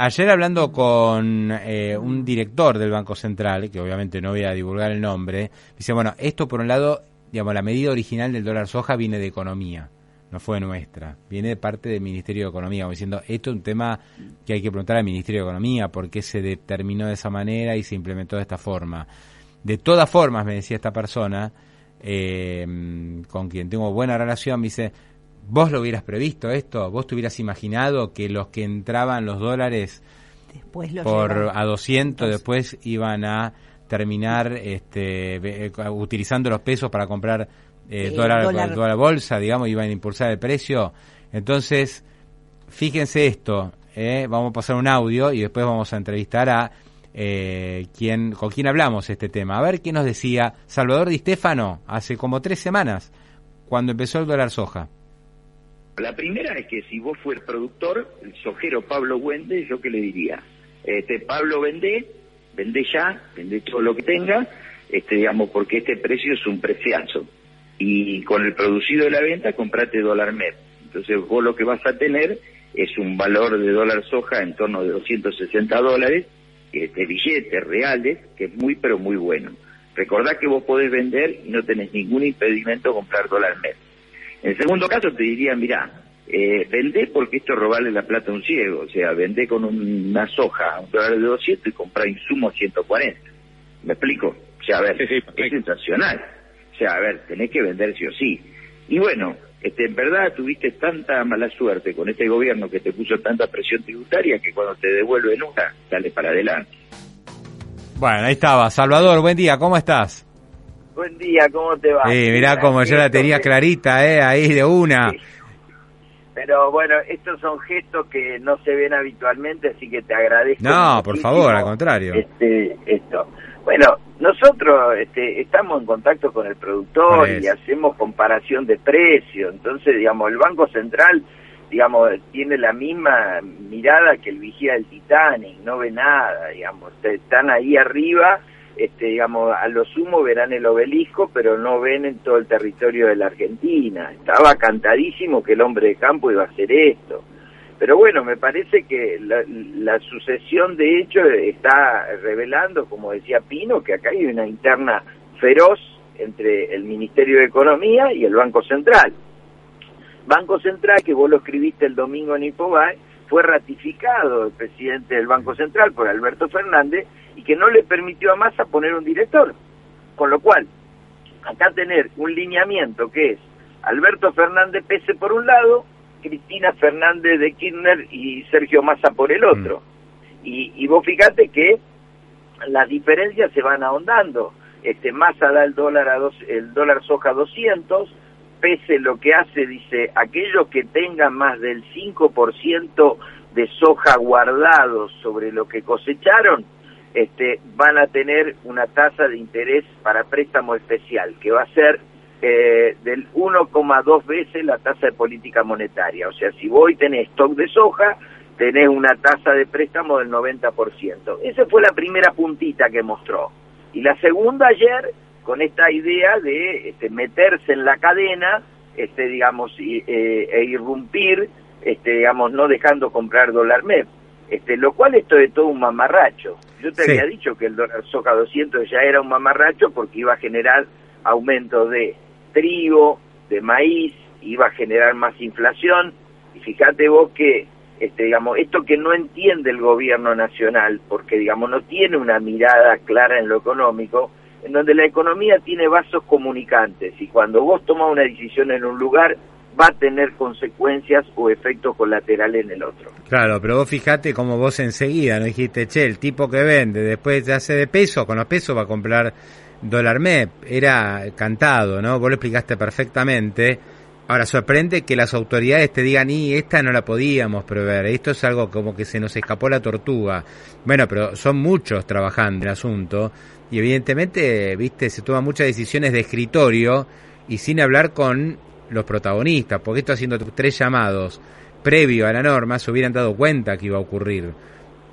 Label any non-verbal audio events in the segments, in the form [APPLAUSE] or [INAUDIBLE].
Ayer hablando con eh, un director del Banco Central, que obviamente no voy a divulgar el nombre, dice, bueno, esto por un lado, digamos, la medida original del dólar soja viene de economía, no fue nuestra, viene de parte del Ministerio de Economía, diciendo, esto es un tema que hay que preguntar al Ministerio de Economía, por qué se determinó de esa manera y se implementó de esta forma. De todas formas, me decía esta persona, eh, con quien tengo buena relación, me dice, ¿Vos lo hubieras previsto esto? ¿Vos te hubieras imaginado que los que entraban los dólares después los por llevan. a 200 después iban a terminar este, eh, utilizando los pesos para comprar eh, Eh, dólar, dólar. dólar bolsa, digamos, iban a impulsar el precio? Entonces, fíjense esto, eh, vamos a pasar un audio y después vamos a entrevistar a eh, quien, con quién hablamos este tema. A ver qué nos decía Salvador Di Stefano hace como tres semanas, cuando empezó el dólar soja. La primera es que si vos fueras productor, el sojero Pablo Wende, yo qué le diría, este Pablo vende, vende ya, vende todo lo que tenga, este digamos porque este precio es un preciazo y con el producido de la venta comprate dólar MEP. Entonces vos lo que vas a tener es un valor de dólar soja en torno de 260 dólares, este, billetes reales, que es muy pero muy bueno. Recordá que vos podés vender y no tenés ningún impedimento a comprar dólar MEP. En segundo caso te diría, mira, eh, vendé porque esto es robarle la plata a un ciego, o sea, vendé con un- una soja a un dólar de 200 y comprar insumos 140. ¿Me explico? O sea, a ver, es sensacional. O sea, a ver, tenés que vender sí o sí. Y bueno, este, en verdad tuviste tanta mala suerte con este gobierno que te puso tanta presión tributaria que cuando te devuelven una, sale para adelante. Bueno, ahí estaba. Salvador, buen día, ¿cómo estás? Buen día, ¿cómo te va? Sí, mirá como yo la tenía que- clarita, ¿eh? Ahí de una. Pero bueno, estos son gestos que no se ven habitualmente, así que te agradezco. No, por favor, al contrario. Este, esto. Bueno, nosotros este, estamos en contacto con el productor y hacemos comparación de precio. Entonces, digamos, el Banco Central, digamos, tiene la misma mirada que el vigía del Titanic, no ve nada, digamos, están ahí arriba este, digamos, a lo sumo verán el obelisco, pero no ven en todo el territorio de la Argentina. Estaba cantadísimo que el hombre de campo iba a hacer esto. Pero bueno, me parece que la, la sucesión de hechos está revelando, como decía Pino, que acá hay una interna feroz entre el Ministerio de Economía y el Banco Central. Banco Central, que vos lo escribiste el domingo en Infobae, fue ratificado el presidente del Banco Central por Alberto Fernández y que no le permitió a Massa poner un director. Con lo cual, acá tener un lineamiento que es Alberto Fernández Pese por un lado, Cristina Fernández de Kirchner y Sergio Massa por el otro. Y, y vos fíjate que las diferencias se van ahondando. Este Massa da el dólar a dos, el dólar soja a 200, pese lo que hace, dice, aquellos que tengan más del 5% de soja guardados sobre lo que cosecharon, este, van a tener una tasa de interés para préstamo especial, que va a ser eh, del 1,2 veces la tasa de política monetaria. O sea, si vos hoy tenés stock de soja, tenés una tasa de préstamo del 90%. Esa fue la primera puntita que mostró. Y la segunda ayer, con esta idea de este, meterse en la cadena, este, digamos, y, eh, e irrumpir, este, digamos, no dejando comprar dólar MEP. Este, lo cual esto es todo un mamarracho. Yo te Sí. había dicho que el dólar soja 200 ya era un mamarracho porque iba a generar aumento de trigo, de maíz, iba a generar más inflación. Y fíjate vos que, este, digamos, esto que no entiende el gobierno nacional, porque, digamos, no tiene una mirada clara en lo económico, en donde la economía tiene vasos comunicantes y cuando vos tomas una decisión en un lugar, va a tener consecuencias o efectos colaterales en el otro. Claro, pero vos fijate como vos enseguida, no dijiste, che, el tipo que vende, después ya hace de peso, con los pesos va a comprar dólar MEP. Era cantado, ¿no? Vos lo explicaste perfectamente. Ahora, sorprende que las autoridades te digan, y esta no la podíamos prever, esto es algo como que se nos escapó la tortuga. Bueno, pero son muchos trabajando en el asunto y evidentemente, viste, se toman muchas decisiones de escritorio y sin hablar con los protagonistas, porque esto haciendo tres llamados previo a la norma se hubieran dado cuenta que iba a ocurrir.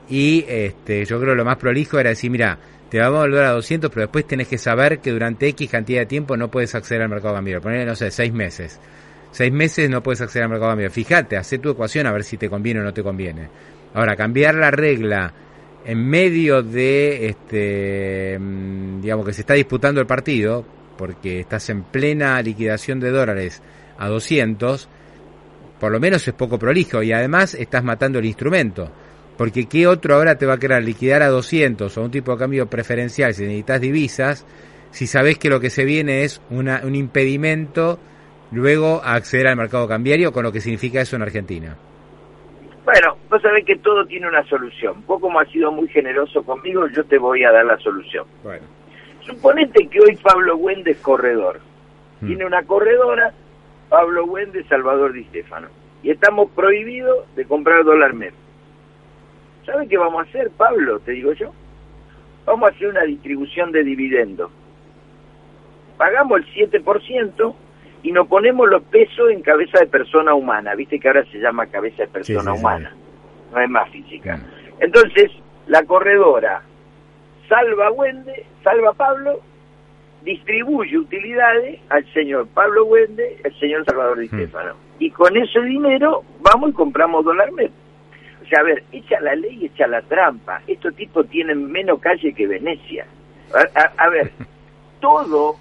Y este, yo creo que lo más prolijo era decir, mira, te vamos a volver a 200, pero después tenés que saber que durante X cantidad de tiempo no puedes acceder al mercado cambiario. Ponerle, no sé, seis meses seis meses no puedes acceder al mercado cambiario. Fíjate, hace tu ecuación a ver si te conviene o no te conviene. Ahora, cambiar la regla en medio de, este, mm, digamos, que se está disputando el partido, porque estás en plena liquidación de dólares a 200, por lo menos es poco prolijo y además estás matando el instrumento. Porque ¿qué otro ahora te va a querer liquidar a 200 o un tipo de cambio preferencial si necesitas divisas? Si sabes que lo que se viene es una, un impedimento luego acceder al mercado cambiario, con lo que significa eso en Argentina. Bueno, vos sabés que todo tiene una solución. Vos como has sido muy generoso conmigo, yo te voy a dar la solución. Bueno. Suponete que hoy Pablo Wende es corredor. Mm. Tiene una corredora, Pablo Wende, Salvador Di Stefano. Y estamos prohibidos de comprar dólar mes. ¿Sabe qué vamos a hacer, Pablo? Te digo yo. Vamos a hacer una distribución de dividendos. Pagamos el 7%, y nos ponemos los pesos en cabeza de persona humana, viste que ahora se llama cabeza de persona humana, no es más física. Entonces, la corredora salva Wende, salva Pablo, distribuye utilidades al señor Pablo Wende, al señor Salvador Di Stefano. Y con ese dinero vamos y compramos dólar mes. O sea, a ver, echa la ley, echa la trampa. Estos tipos tienen menos calle que Venecia. a ver, [LAUGHS] todo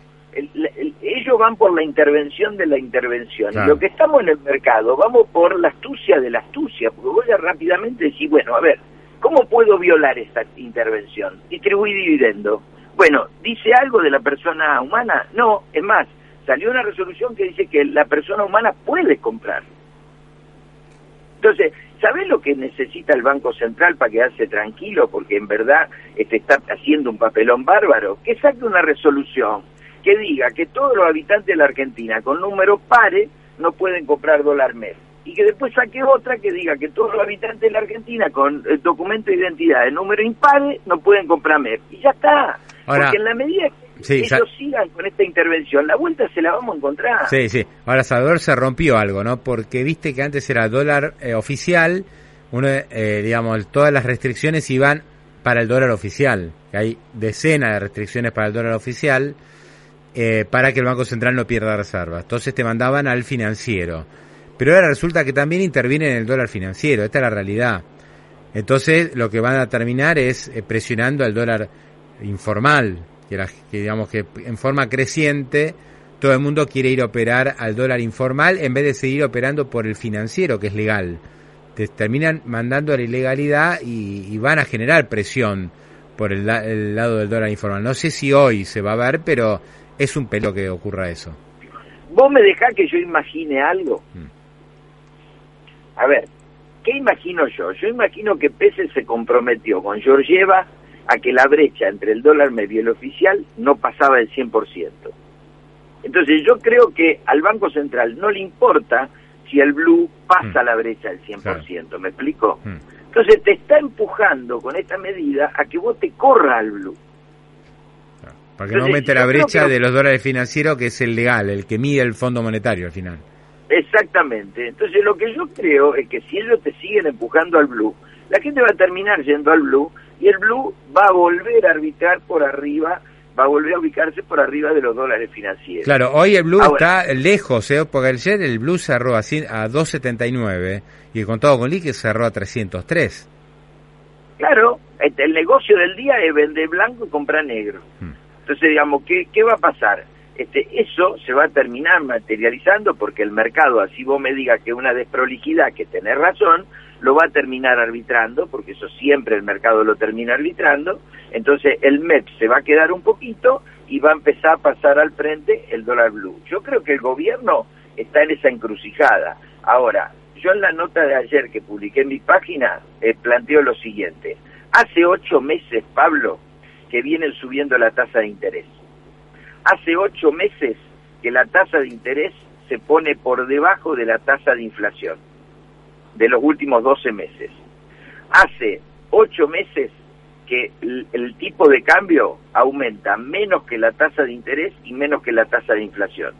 ellos van por la intervención de la intervención. Y lo que estamos en el mercado, vamos por la astucia de la astucia, porque voy a rápidamente decir, bueno, a ver, ¿cómo puedo violar esta intervención? Distribuir dividendo. Bueno, ¿dice algo de la persona humana? No, es más, salió una resolución que dice que la persona humana puede comprar. Entonces, ¿sabés lo que necesita el Banco Central para quedarse tranquilo? Porque en verdad este, está haciendo un papelón bárbaro. Que saque una resolución que diga que todos los habitantes de la Argentina con número pares no pueden comprar dólar mes. Y que después saque otra que diga que todos los habitantes de la Argentina con el documento de identidad de número impares no pueden comprar mes. Y ya está. Porque en la medida que ellos sigan con esta intervención, la vuelta se la vamos a encontrar. Sí, sí. Ahora, Salvador, se rompió algo, ¿no? Porque viste que antes era dólar eh, oficial, uno, eh, digamos, todas las restricciones iban para el dólar oficial. Que hay decenas de restricciones para el dólar oficial eh, para que el Banco Central no pierda reservas. Entonces te mandaban al financiero. Pero ahora resulta que también interviene en el dólar financiero, esta es la realidad. Entonces lo que van a terminar es eh, presionando al dólar informal, que, que digamos que en forma creciente todo el mundo quiere ir a operar al dólar informal en vez de seguir operando por el financiero, que es legal. Te terminan mandando a la ilegalidad y, van a generar presión por el, el, lado del dólar informal. No sé si hoy se va a ver, pero es un pelo que ocurra eso. ¿Vos me dejás que yo imagine algo? Mm. A ver, ¿qué imagino yo? Yo imagino que Pese se comprometió con Georgieva a que la brecha entre el dólar medio y el oficial no pasaba del 100%. Entonces yo creo que al Banco Central no le importa si el blue pasa mm. la brecha del 100%, ¿me explico? Mm. Entonces te está empujando con esta medida a que vos te corra al blue. Para que no aumente la brecha de los dólares financieros, que es el legal, el que mide el Fondo Monetario al final. Exactamente. Entonces lo que yo creo es que si ellos te siguen empujando al blue, la gente va a terminar yendo al blue y el blue va a volver a arbitrar por arriba, va a volver a ubicarse por arriba de los dólares financieros. Claro, hoy el blue está lejos, ¿eh? porque ayer el blue cerró a, a 2.79 y el contado con líquido cerró a 303. Claro, el negocio del día es vender blanco y comprar negro. Hmm. Entonces, digamos, ¿qué, ¿qué va a pasar? Este, eso se va a terminar materializando porque el mercado, así vos me digas que una desprolijidad, que tenés razón, lo va a terminar arbitrando, porque eso siempre el mercado lo termina arbitrando, entonces el MEP se va a quedar un poquito y va a empezar a pasar al frente el dólar blue. Yo creo que el gobierno está en esa encrucijada. Ahora, yo en la nota de ayer que publiqué en mi página eh, planteo lo siguiente. Hace ocho meses, Pablo, que vienen subiendo la tasa de interés. Hace ocho meses que la tasa de interés se pone por debajo de la tasa de inflación de los últimos 12 meses. Hace 8 meses que el, tipo de cambio aumenta menos que la tasa de interés y menos que la tasa de inflación.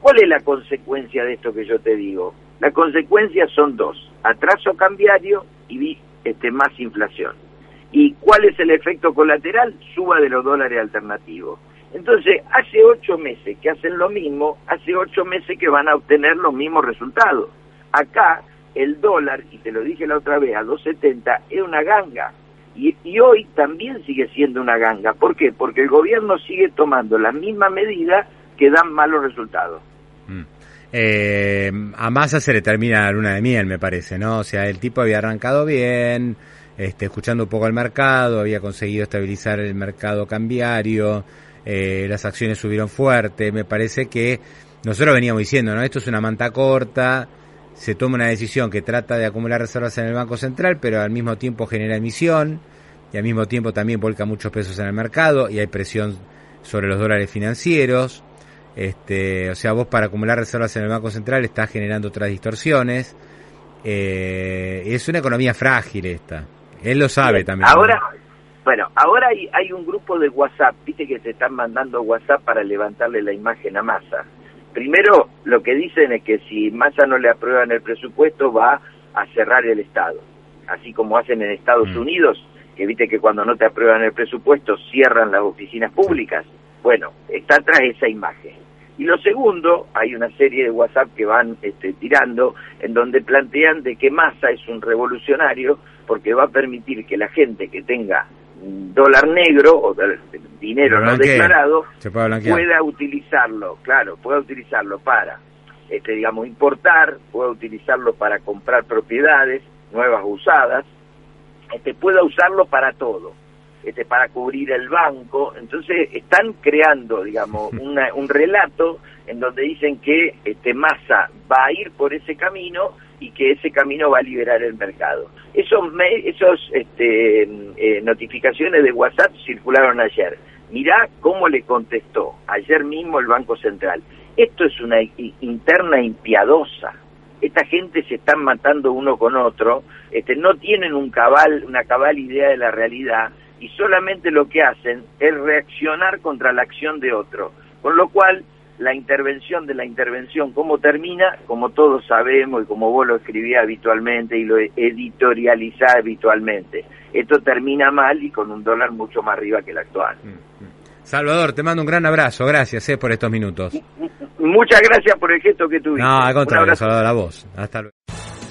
¿Cuál es la consecuencia de esto que yo te digo? La consecuencia son dos, atraso cambiario y este, más inflación. ¿Y cuál es el efecto colateral? Suba de los dólares alternativos. Entonces, hace ocho meses que hacen lo mismo, hace ocho meses que van a obtener los mismos resultados. Acá, el dólar, y te lo dije la otra vez, a 2.70, es una ganga. Y, hoy también sigue siendo una ganga. ¿Por qué? Porque el gobierno sigue tomando la misma medida que dan malos resultados. Mm. Eh, a Massa se le termina la luna de miel, me parece, ¿no? O sea, el tipo había arrancado bien, este, escuchando un poco al mercado, había conseguido estabilizar el mercado cambiario, eh, las acciones subieron fuerte, me parece que nosotros veníamos diciendo, ¿no? Esto es una manta corta, se toma una decisión que trata de acumular reservas en el Banco Central, pero al mismo tiempo genera emisión y al mismo tiempo también volca muchos pesos en el mercado y hay presión sobre los dólares financieros. Este, o sea, vos para acumular reservas en el Banco Central estás generando otras distorsiones. Eh, es una economía frágil esta. Él lo sabe también. Ahora, bueno, ahora hay, hay un grupo de WhatsApp, viste que se están mandando WhatsApp para levantarle la imagen a Massa. Primero, lo que dicen es que si Massa no le aprueban el presupuesto, va a cerrar el Estado. Así como hacen en Estados mm. Unidos, que viste que cuando no te aprueban el presupuesto, cierran las oficinas públicas. Bueno, está atrás esa imagen. Y lo segundo, hay una serie de WhatsApp que van este, tirando, en donde plantean de que Massa es un revolucionario porque va a permitir que la gente que tenga dólar negro o dinero no declarado pueda utilizarlo, claro, pueda utilizarlo para, este, digamos, importar, pueda utilizarlo para comprar propiedades nuevas usadas, este, pueda usarlo para todo, este, para cubrir el banco. Entonces están creando, digamos, [LAUGHS] un relato en donde dicen que este, Massa va a ir por ese camino y que ese camino va a liberar el mercado. Esos, esos este, eh, notificaciones de WhatsApp circularon ayer. Mirá cómo le contestó ayer mismo el Banco Central. Esto es una interna impiadosa. Esta gente se están matando uno con otro, este, no tienen un cabal, una cabal idea de la realidad y solamente lo que hacen es reaccionar contra la acción de otro. Con lo cual, la intervención de la intervención, cómo termina, como todos sabemos y como vos lo escribías habitualmente y lo editorializás habitualmente. Esto termina mal y con un dólar mucho más arriba que el actual. Mm, mm. Salvador, te mando un gran abrazo, gracias eh, por estos minutos. Muchas gracias por el gesto que tuviste. No, al contrario, Salvador, a vos. Hasta luego.